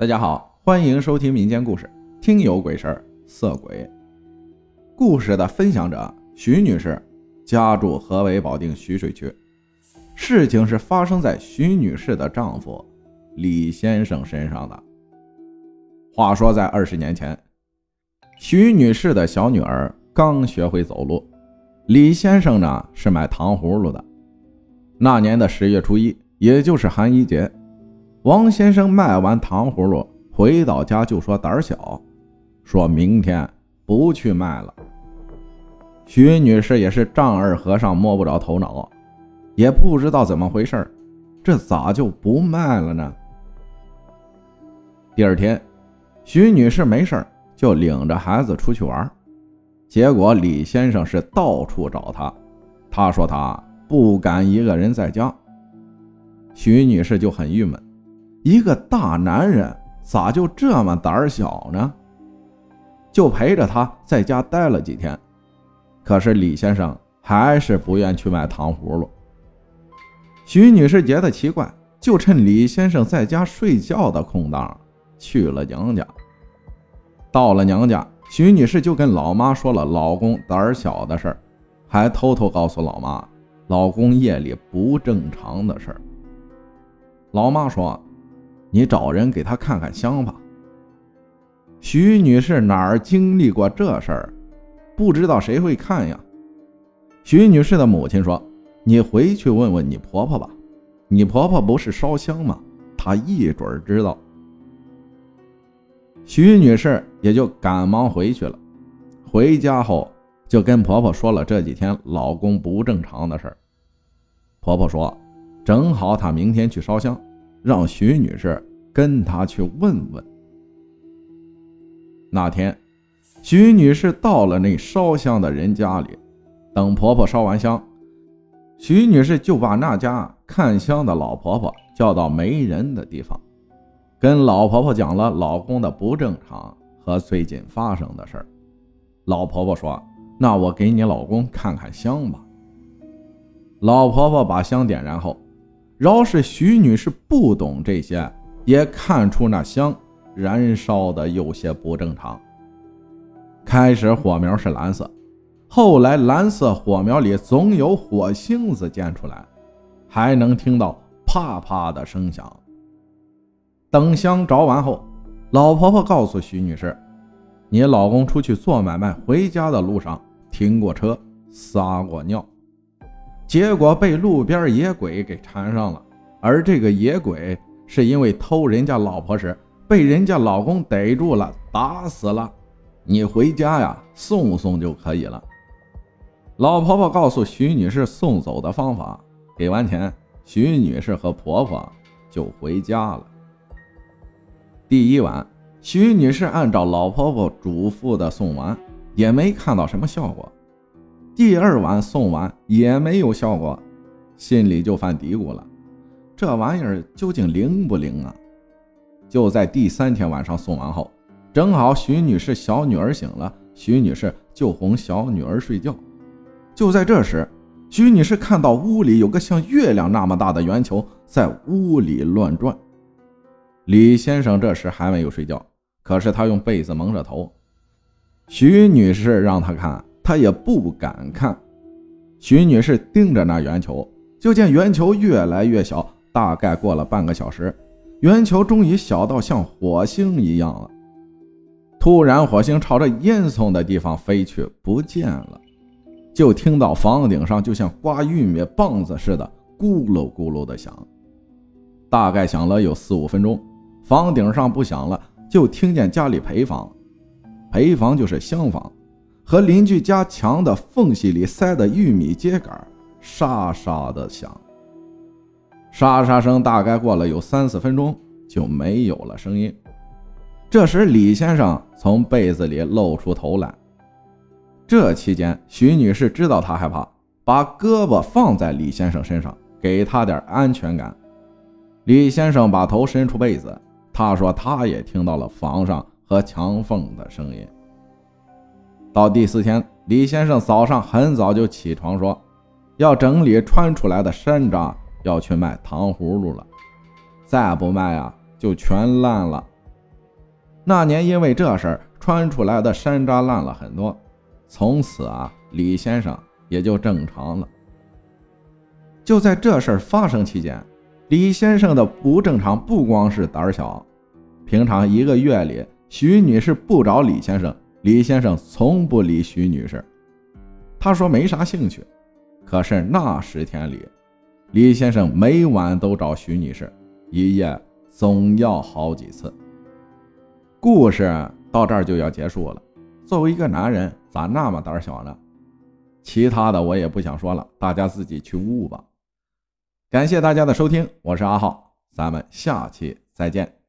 大家好，欢迎收听民间故事《听有鬼事儿色鬼》。故事的分享者徐女士，家住河北保定徐水区。事情是发生在徐女士的丈夫李先生身上的。话说在二十年前，徐女士的小女儿刚学会走路，李先生呢是卖糖葫芦的。那年的十月初一，也就是寒衣节。王先生卖完糖葫芦回到家就说胆小，说明天不去卖了。徐女士也是丈二和尚摸不着头脑，也不知道怎么回事这咋就不卖了呢？第二天，徐女士没事就领着孩子出去玩，结果李先生是到处找她，他说他不敢一个人在家。徐女士就很郁闷。一个大男人咋就这么胆小呢？就陪着他在家待了几天，可是李先生还是不愿去卖糖葫芦。徐女士觉得奇怪，就趁李先生在家睡觉的空档去了娘家。到了娘家，徐女士就跟老妈说了老公胆小的事儿，还偷偷告诉老妈老公夜里不正常的事儿。老妈说。你找人给他看看香吧。徐女士哪儿经历过这事儿，不知道谁会看呀？徐女士的母亲说：“你回去问问你婆婆吧，你婆婆不是烧香吗？她一准知道。”徐女士也就赶忙回去了。回家后就跟婆婆说了这几天老公不正常的事儿。婆婆说：“正好她明天去烧香。”让徐女士跟他去问问。那天，徐女士到了那烧香的人家里，等婆婆烧完香，徐女士就把那家看香的老婆婆叫到没人的地方，跟老婆婆讲了老公的不正常和最近发生的事儿。老婆婆说：“那我给你老公看看香吧。”老婆婆把香点燃后。饶是徐女士不懂这些，也看出那香燃烧的有些不正常。开始火苗是蓝色，后来蓝色火苗里总有火星子溅出来，还能听到啪啪的声响。等香着完后，老婆婆告诉徐女士：“你老公出去做买卖，回家的路上停过车，撒过尿。”结果被路边野鬼给缠上了，而这个野鬼是因为偷人家老婆时被人家老公逮住了，打死了。你回家呀，送送就可以了。老婆婆告诉徐女士送走的方法，给完钱，徐女士和婆婆就回家了。第一晚，徐女士按照老婆婆嘱咐的送完，也没看到什么效果。第二晚送完也没有效果，心里就犯嘀咕了：这玩意儿究竟灵不灵啊？就在第三天晚上送完后，正好徐女士小女儿醒了，徐女士就哄小女儿睡觉。就在这时，徐女士看到屋里有个像月亮那么大的圆球在屋里乱转。李先生这时还没有睡觉，可是他用被子蒙着头。徐女士让他看。他也不敢看，徐女士盯着那圆球，就见圆球越来越小。大概过了半个小时，圆球终于小到像火星一样了。突然，火星朝着烟囱的地方飞去，不见了。就听到房顶上就像刮玉米棒子似的，咕噜咕噜的响。大概响了有四五分钟，房顶上不响了，就听见家里陪房，陪房就是厢房。和邻居家墙的缝隙里塞的玉米秸秆沙沙的响，沙沙声大概过了有三四分钟就没有了声音。这时李先生从被子里露出头来。这期间，徐女士知道他害怕，把胳膊放在李先生身上，给他点安全感。李先生把头伸出被子，他说他也听到了房上和墙缝的声音。到第四天，李先生早上很早就起床，说要整理穿出来的山楂，要去卖糖葫芦了。再不卖啊，就全烂了。那年因为这事儿传出来的山楂烂了很多，从此啊，李先生也就正常了。就在这事儿发生期间，李先生的不正常不光是胆小，平常一个月里，徐女士不找李先生，李先生从不理徐女士。他说没啥兴趣。可是那十天里，李先生每晚都找徐女士，一夜总要好几次。故事到这儿就要结束了。作为一个男人，咋那么胆小呢？其他的我也不想说了，大家自己去悟吧。感谢大家的收听，我是阿浩，咱们下期再见。